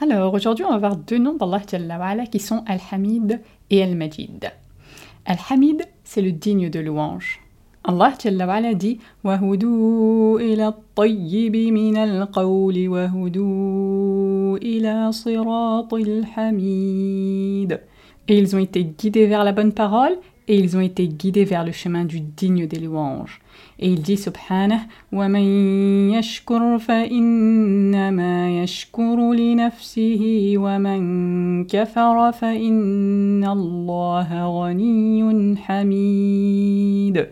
Alors aujourd'hui on va voir deux noms d'Allah qui sont Al-Hamid et Al-Majid. Al-Hamid c'est le digne de louange. Allah Jalla dit وَهُدُوا إِلَى الطَّيِّبِ مِنَ الْقَوْلِ وَهُدُوا إِلَى صِرَاطِ الْحَمِيدِ Et ils ont été guidés vers la bonne parole et ils ont été guidés vers le chemin du digne des louanges. Et il dit subhanah وَمَن يَشْكُرْ فَإِنَّمَا يَشْكُرُ لِنَفْسِهِ وَمَن كَفَرَ فَإِنَّ اللَّهَ غَنِيٌّ حَمِيدٌ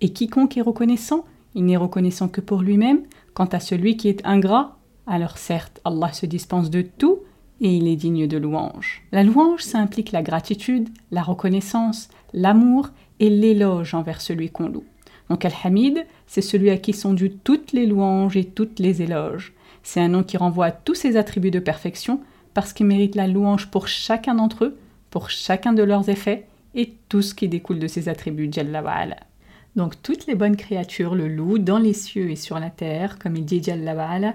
Et quiconque est reconnaissant, il n'est reconnaissant que pour lui-même. Quant à celui qui est ingrat, alors certes, Allah se dispense de tout et il est digne de louange. La louange, ça implique la gratitude, la reconnaissance, l'amour et l'éloge envers celui qu'on loue. Donc Al-Hamid, c'est celui à qui sont dues toutes les louanges et toutes les éloges. C'est un nom qui renvoie à tous ses attributs de perfection parce qu'il mérite la louange pour chacun d'entre eux, pour chacun de leurs effets et tout ce qui découle de ses attributs Jalla. Donc toutes les bonnes créatures le louent dans les cieux et sur la terre, comme il dit Jalla wa'ala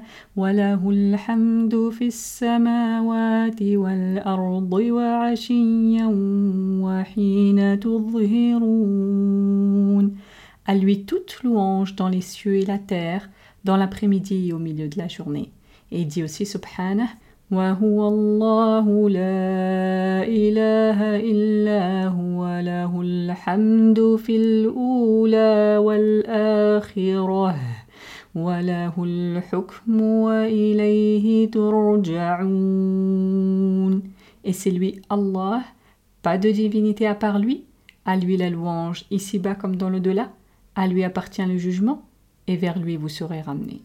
À lui toute louange dans les cieux et la terre, dans l'après-midi et au milieu de la journée. Et il dit aussi Subhanah وهو الله لا إله إلا هو له الحمد في الأولى والآخرة وله الحكم وإليه ترجعون Et c'est lui Allah, pas de divinité à part lui, à lui la louange ici-bas comme dans le delà, à lui appartient le jugement, et vers lui vous serez ramenés.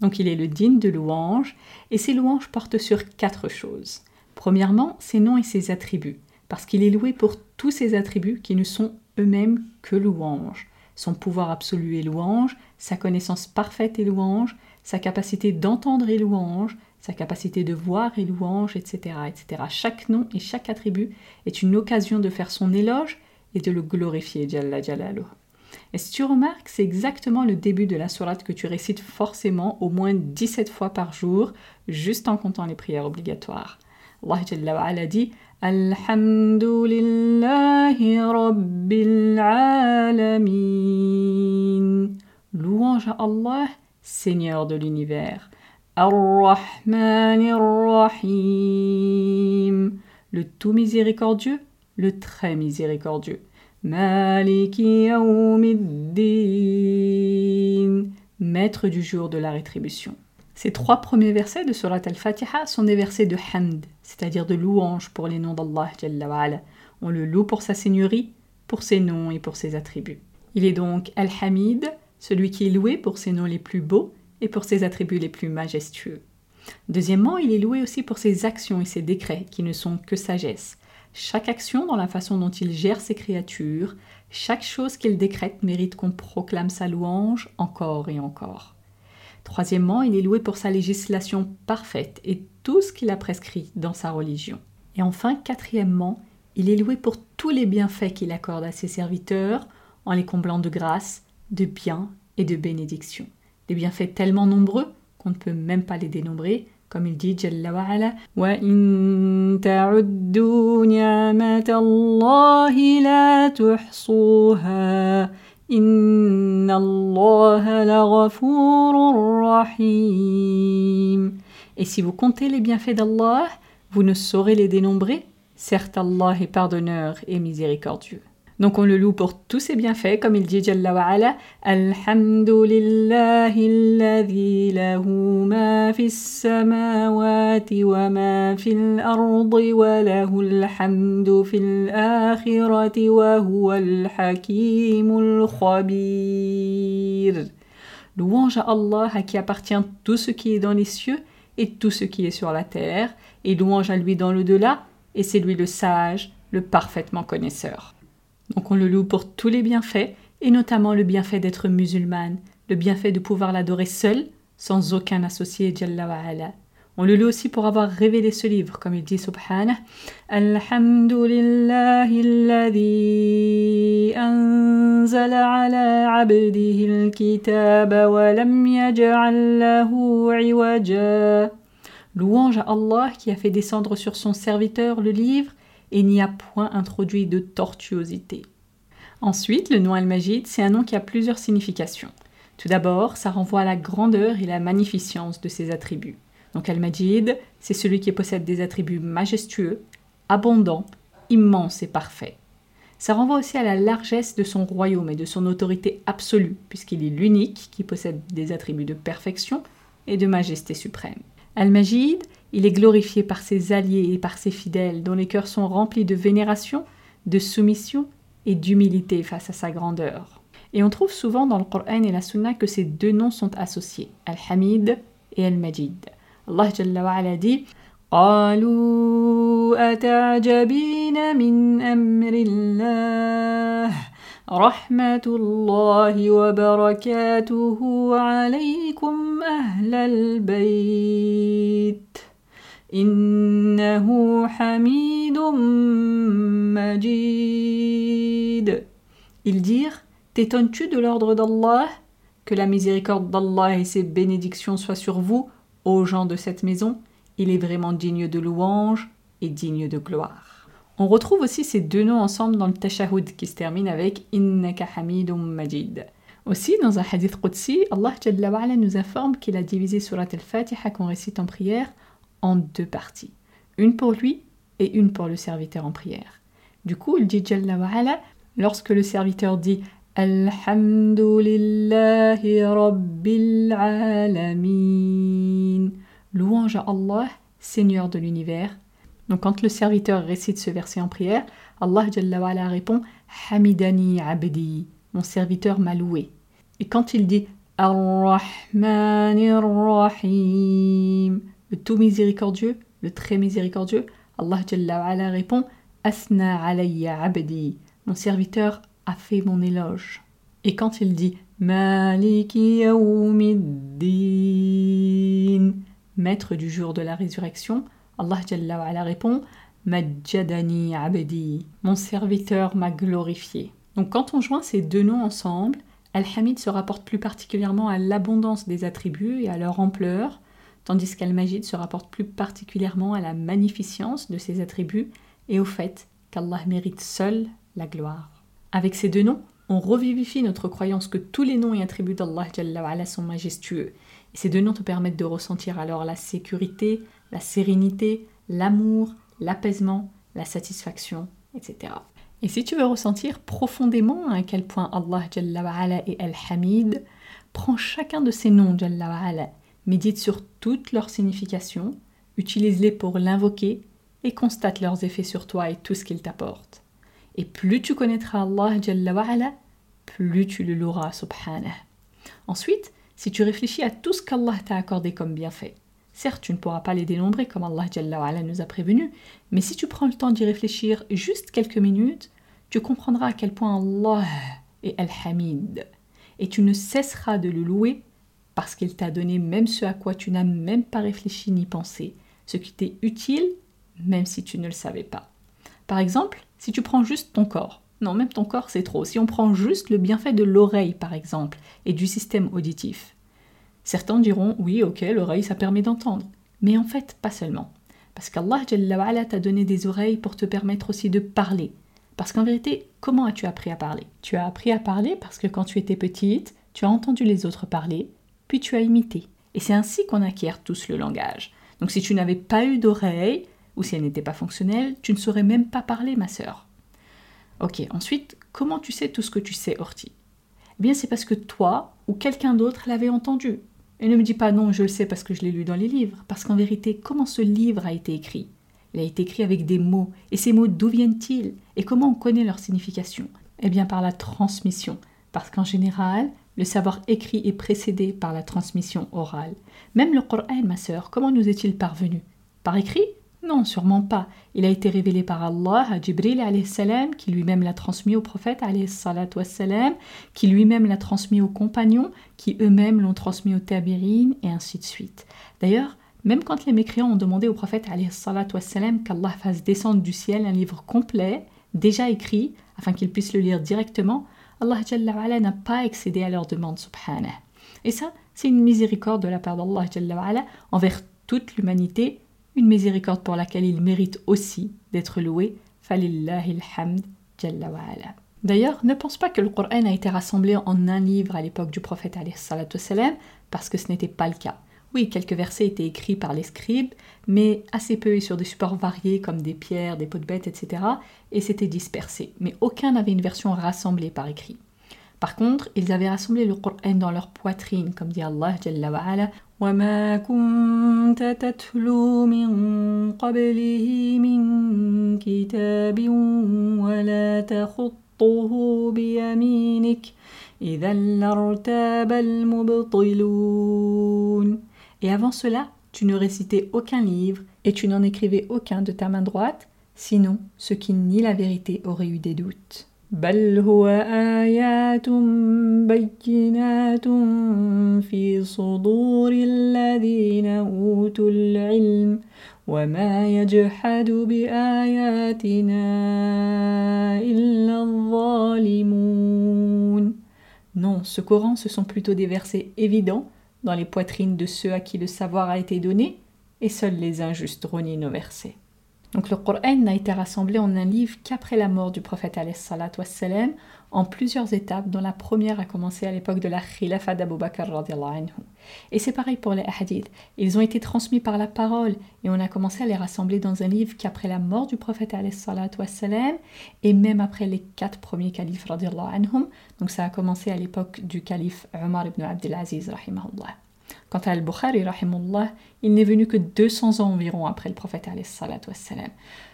Donc il est le digne de louange, et ses louanges portent sur quatre choses. Premièrement, ses noms et ses attributs, parce qu'il est loué pour tous ses attributs qui ne sont eux-mêmes que louanges. Son pouvoir absolu est louange, sa connaissance parfaite est louange, sa capacité d'entendre est louange, sa capacité de voir est louange, etc., etc. Chaque nom et chaque attribut est une occasion de faire son éloge et de le glorifier, Jalla Jalaluh. Et si tu remarques, c'est exactement le début de la sourate que tu récites forcément au moins 17 fois par jour, juste en comptant les prières obligatoires? Allah dit Alhamdulillahi Rabbil Alamin. Louange à Allah, Seigneur de l'univers. Ar-Rahmanir Rahim. Le tout miséricordieux, le très miséricordieux. Maliki maître du jour de la rétribution. Ces trois premiers versets de Surat al-Fatiha sont des versets de hamd, c'est-à-dire de louange pour les noms d'Allah. On le loue pour sa seigneurie, pour ses noms et pour ses attributs. Il est donc Al-Hamid, celui qui est loué pour ses noms les plus beaux et pour ses attributs les plus majestueux. Deuxièmement, il est loué aussi pour ses actions et ses décrets qui ne sont que sagesse. Chaque action dans la façon dont il gère ses créatures, chaque chose qu'il décrète mérite qu'on proclame sa louange encore et encore. Troisièmement, il est loué pour sa législation parfaite et tout ce qu'il a prescrit dans sa religion. Et enfin, quatrièmement, il est loué pour tous les bienfaits qu'il accorde à ses serviteurs en les comblant de grâce, de biens et de bénédictions. Des bienfaits tellement nombreux qu'on ne peut même pas les dénombrer, comme il dit Jalla wa ala, wa in la إِنَّ اللَّهَ لَغَفُورٌ رَحِيمٌ Et si vous comptez les bienfaits d'Allah, vous ne saurez les dénombrer. Certes, Allah est pardonneur et miséricordieux. Donc on le loue pour tous ses bienfaits, comme il dit Jalla wa ala, Alhamdulillahi alladhi lahu ma fis samawati wa ma fil ardi wa lahu alhamdu fil akhirati wa huwa al-hakimul khabir. Louange à Allah à qui appartient tout ce qui est dans les cieux et tout ce qui est sur la terre, et louange à lui dans l'au-delà, et c'est lui le sage, le parfaitement connaisseur. Donc on le loue pour tous les bienfaits, et notamment le bienfait d'être musulmane, le bienfait de pouvoir l'adorer seul, sans aucun associé, Jalla wa. On le loue aussi pour avoir révélé ce livre, comme il dit Subhanah. Alhamdulillahi anzala ala abdihi al-kitaba wa lam yaj'al lahu iwaja. Louange à Allah qui a fait descendre sur son serviteur le livre et n'y a point introduit de tortuosité. Ensuite, le nom Al-Majid, c'est un nom qui a plusieurs significations. Tout d'abord, ça renvoie à la grandeur et la magnificence de ses attributs. Donc Al-Majid, c'est celui qui possède des attributs majestueux, abondants, immenses et parfaits. Ça renvoie aussi à la largesse de son royaume et de son autorité absolue, puisqu'il est l'unique qui possède des attributs de perfection et de majesté suprême. Al-Majid, il est glorifié par ses alliés et par ses fidèles, dont les cœurs sont remplis de vénération, de soumission et d'humilité face à sa grandeur. Et on trouve souvent dans le Coran et la Sunna que ces deux noms sont associés, Al-Hamid et Al-Majid. Allah Jalla wa ala dit قالوا أتعجبين من أمر الله رحمة الله وبركاته عليكم أهل البيت إنه حميد مجيد Ils dirent T'étonnes-tu de l'ordre d'Allah Que la miséricorde d'Allah et ses bénédictions soient sur vous, ô gens de cette maison Il est vraiment digne de louange et digne de gloire. On retrouve aussi ces deux noms ensemble dans le Tashahud qui se termine avec Innaka Hamidum Majid. Aussi, dans un hadith Qudsi, Allah Jalla wa ala nous informe qu'il a divisé Surat al-Fatiha qu'on récite en prière en deux parties. Une pour lui et une pour le serviteur en prière. Du coup, il dit Jalla wa ala, lorsque le serviteur dit Alhamdulillahi Rabbil Alamin, louange à Allah, Seigneur de l'univers. Donc quand le serviteur récite ce verset en prière, Allah Jalla répond Hamidani Abdi, mon serviteur m'a loué. Et quand il dit Ar-Rahmanir Rahim, le tout miséricordieux, le très miséricordieux, Allah Jalla ala répond Asna alayya abdi, mon serviteur a fait mon éloge. Et quand il dit Maliki maître du jour de la résurrection, Allah Jalla ala répond Majjadani abdi, mon serviteur m'a glorifié. Donc quand on joint ces deux noms ensemble, Al-Hamid se rapporte plus particulièrement à l'abondance des attributs et à leur ampleur, tandis qu'Al-Majid se rapporte plus particulièrement à la magnificence de ses attributs et au fait qu'Allah mérite seul la gloire. Avec ces deux noms, on revivifie notre croyance que tous les noms et attributs d'Allah sont majestueux. Et ces deux noms te permettent de ressentir alors la sécurité, la sérénité, l'amour, l'apaisement, la satisfaction, etc. Et si tu veux ressentir profondément à quel point Allah est Al-Hamid, prends chacun de ces noms Médite sur toutes leurs significations, utilise-les pour l'invoquer et constate leurs effets sur toi et tout ce qu'ils t'apportent. Et plus tu connaîtras Allah Jalla plus tu le loueras subhanah. Ensuite, si tu réfléchis à tout ce qu'Allah t'a accordé comme bienfait, certes tu ne pourras pas les dénombrer comme Allah nous a prévenu, mais si tu prends le temps d'y réfléchir juste quelques minutes, tu comprendras à quel point Allah est Al-Hamid. Et tu ne cesseras de le louer parce qu'il t'a donné même ce à quoi tu n'as même pas réfléchi ni pensé, ce qui t'est utile même si tu ne le savais pas. Par exemple, si tu prends juste ton corps, Non, même ton corps, c'est trop. Si on prend juste le bienfait de l'oreille, par exemple, et du système auditif, certains diront oui, ok, l'oreille, ça permet d'entendre. Mais en fait, pas seulement. Parce qu'Allah t'a donné des oreilles pour te permettre aussi de parler. Parce qu'en vérité, comment as-tu appris à parler? Tu as appris à parler parce que quand tu étais petite, tu as entendu les autres parler, puis tu as imité. Et c'est ainsi qu'on acquiert tous le langage. Donc si tu n'avais pas eu d'oreille, ou si elle n'était pas fonctionnelle, tu ne saurais même pas parler, ma sœur. Ok, ensuite, comment tu sais tout ce que tu sais, Horty? Eh bien, c'est parce que toi ou quelqu'un d'autre l'avait entendu. Et ne me dis pas non, je le sais parce que je l'ai lu dans les livres, parce qu'en vérité, comment ce livre a été écrit? Il a été écrit avec des mots, et ces mots, d'où viennent-ils? Et comment on connaît leur signification? Eh bien, par la transmission, parce qu'en général, le savoir écrit est précédé par la transmission orale. Même le Coran, ma sœur, comment nous est-il parvenu? Par écrit? Non, sûrement pas. Il a été révélé par Allah à Jibril salam, qui lui-même l'a transmis au prophète salam, qui lui-même l'a transmis aux compagnons, qui eux-mêmes l'ont transmis aux tabirines, et ainsi de suite. D'ailleurs, même quand les mécréants ont demandé au prophète qu'Allah fasse descendre du ciel un livre complet, déjà écrit, afin qu'ils puissent le lire directement, Allah n'a pas excédé à leur demande, subhanah. Et ça, c'est une miséricorde de la part d'Allah envers toute l'humanité, une miséricorde pour laquelle il mérite aussi d'être loué. D'ailleurs, ne pense pas que le Coran a été rassemblé en un livre à l'époque du prophète parce que ce n'était pas le cas. Oui, quelques versets étaient écrits par les scribes, mais assez peu et sur des supports variés comme des pierres, des pots de bêtes, etc. Et c'était dispersé. Mais aucun n'avait une version rassemblée par écrit. Par contre, ils avaient rassemblé le Coran dans leur poitrine, comme dit Allah Jalla wa'ala. Et avant cela, tu ne récitais aucun livre et tu n'en écrivais aucun de ta main droite, sinon ceux qui nient la vérité auraient eu des doutes. Non, ce Coran, ce sont plutôt des versets évidents dans les poitrines de ceux à qui le savoir a été donné, et seuls les injustes renient nos versets. Donc le Coran n'a été rassemblé en un livre qu'après la mort du prophète en plusieurs étapes, dont la première a commencé à l'époque de la Khilafa d'Abu Bakr Et c'est pareil pour les hadiths. Ils ont été transmis par la parole et on a commencé à les rassembler dans un livre qu'après la mort du prophète wassalam, et même après les quatre premiers califes. Donc ça a commencé à l'époque du calife Omar ibn Abdelaziz rahimahullah. Quant à Al-Bukhari, il n'est venu que 200 ans environ après le prophète.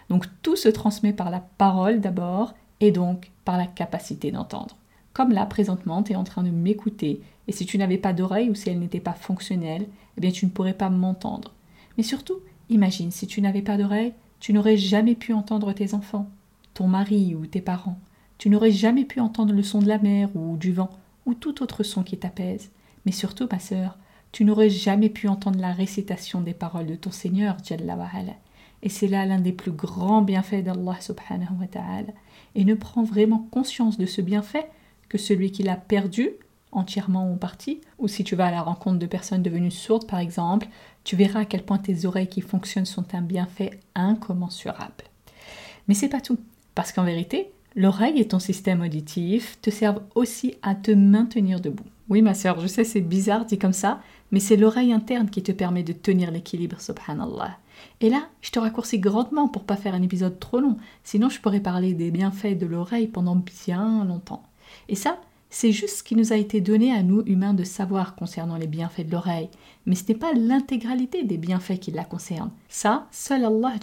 Donc tout se transmet par la parole d'abord et donc par la capacité d'entendre. Comme là, présentement, tu es en train de m'écouter et si tu n'avais pas d'oreille ou si elle n'était pas fonctionnelle, eh bien tu ne pourrais pas m'entendre. Mais surtout, imagine, si tu n'avais pas d'oreille, tu n'aurais jamais pu entendre tes enfants, ton mari ou tes parents. Tu n'aurais jamais pu entendre le son de la mer ou du vent ou tout autre son qui t'apaise. Mais surtout, ma sœur, tu n'aurais jamais pu entendre la récitation des paroles de ton Seigneur, Jalla Et c'est là l'un des plus grands bienfaits d'Allah subhanahu wa ta'ala. Et ne prends vraiment conscience de ce bienfait que celui qui l'a perdu, entièrement ou en partie, ou si tu vas à la rencontre de personnes devenues sourdes par exemple, tu verras à quel point tes oreilles qui fonctionnent sont un bienfait incommensurable. Mais c'est pas tout, parce qu'en vérité, l'oreille et ton système auditif te servent aussi à te maintenir debout. Oui, ma sœur, je sais, c'est bizarre dit comme ça, mais c'est l'oreille interne qui te permet de tenir l'équilibre, subhanallah. Et là, je te raccourcis grandement pour pas faire un épisode trop long, sinon je pourrais parler des bienfaits de l'oreille pendant bien longtemps. Et ça, c'est juste ce qui nous a été donné à nous humains de savoir concernant les bienfaits de l'oreille, mais ce n'est pas l'intégralité des bienfaits qui la concernent. Ça, seul Allah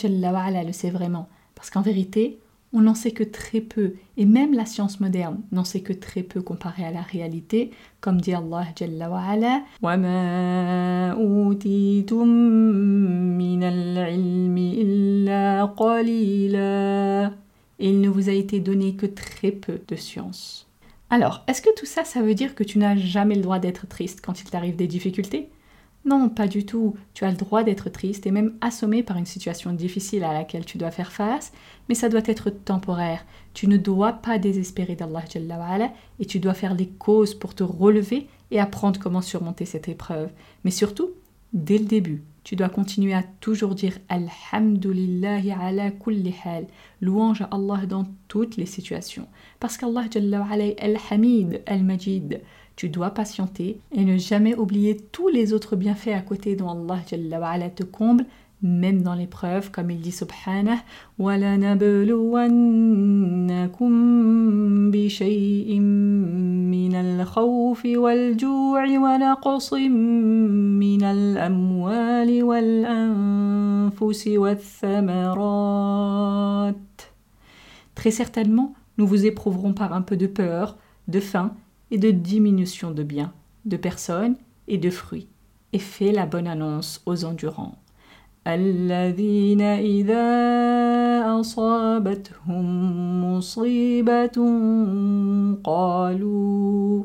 le sait vraiment, parce qu'en vérité, on n'en sait que très peu, et même la science moderne n'en sait que très peu comparé à la réalité, comme dit Allah Jalla wa ala, Et il ne vous a été donné que très peu de science. Alors, est-ce que tout ça, ça veut dire que tu n'as jamais le droit d'être triste quand il t'arrive des difficultés? Non, pas du tout. Tu as le droit d'être triste et même assommé par une situation difficile à laquelle tu dois faire face, mais ça doit être temporaire. Tu ne dois pas désespérer d'Allah et tu dois faire les causes pour te relever et apprendre comment surmonter cette épreuve. Mais surtout, dès le début, tu dois continuer à toujours dire Alhamdulillahi ala kulli hal, louange à Allah dans toutes les situations. Parce qu'Allah Al-Hamid, Al-Majid. Tu dois patienter et ne jamais oublier tous les autres bienfaits à côté dont Allah te comble, même dans l'épreuve, comme il dit subhanah بِشَيْءٍ مِّنَ الْخَوْفِ وَالْجُوعِ وَنَقْصٍ مِّنَ الْأَمْوَالِ وَالْأَنفُسِ وَالثَّمَرَاتِ Très certainement, nous vous éprouverons par un peu de peur, de faim et de diminution de biens, de personnes et de fruits, et fais la bonne annonce aux endurants. الذين إذا أصابتهم مصيبة قالوا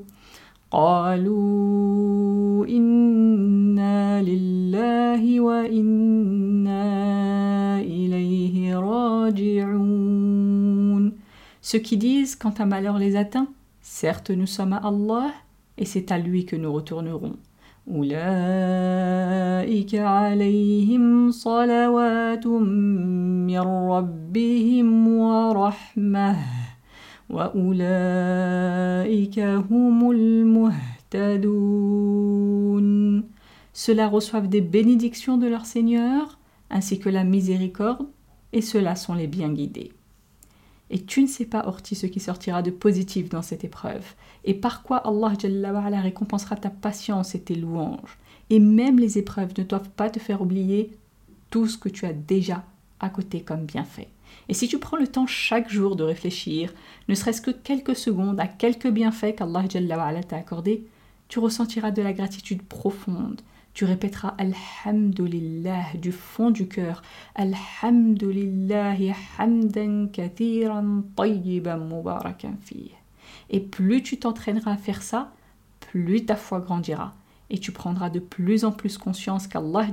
قالوا إنا لله وإنا إليه راجعون Ceux qui disent quand un malheur les atteint, certes nous sommes à Allah et c'est à lui que nous retournerons. أولئك عليهم صلوات من ربهم ورحمة وأولئك هم المهتدون Ceux-là reçoivent des bénédictions de leur Seigneur, ainsi que la miséricorde, et ceux-là sont les bien guidés. Et tu ne sais pas, Orti, ce qui sortira de positif dans cette épreuve. Et par quoi Allah récompensera ta patience et tes louanges. Et même les épreuves ne doivent pas te faire oublier tout ce que tu as déjà à côté comme bienfait. Et si tu prends le temps chaque jour de réfléchir, ne serait-ce que quelques secondes à quelques bienfaits qu'Allah t'a accordés, tu ressentiras de la gratitude profonde tu répéteras Alhamdulillah du fond du cœur. Alhamdulillah hamdan kathiran tayyiban mubarakan fih. Et plus tu t'entraîneras à faire ça, plus ta foi grandira. Et tu prendras de plus en plus conscience qu'Allah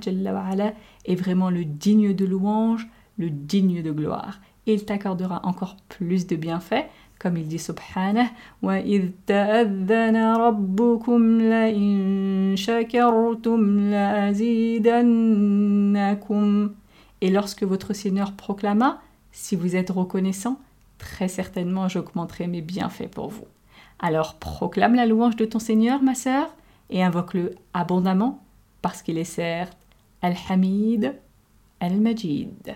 est vraiment le digne de louange, le digne de gloire. Il t'accordera encore plus de bienfaits comme il dit subhanah wa idh rabbukum la in et lorsque votre Seigneur proclama Si vous êtes reconnaissant, très certainement j'augmenterai mes bienfaits pour vous. Alors proclame la louange de ton Seigneur, ma sœur, et invoque-le abondamment, parce qu'il est certes Al-Hamid, Al-Majid.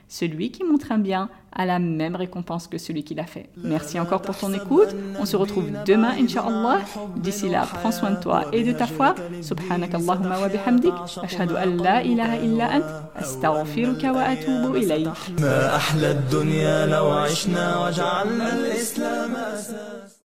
celui qui montre un bien a la même récompense que celui qui l'a fait. Merci encore pour ton écoute. On se retrouve demain, Inch'Allah. D'ici là, prends soin de toi et de ta foi. Subhanak Allahumma wa bihamdik. Ashhadu an la ilaha illa ant. Astaghfiruka wa atubu ilayk.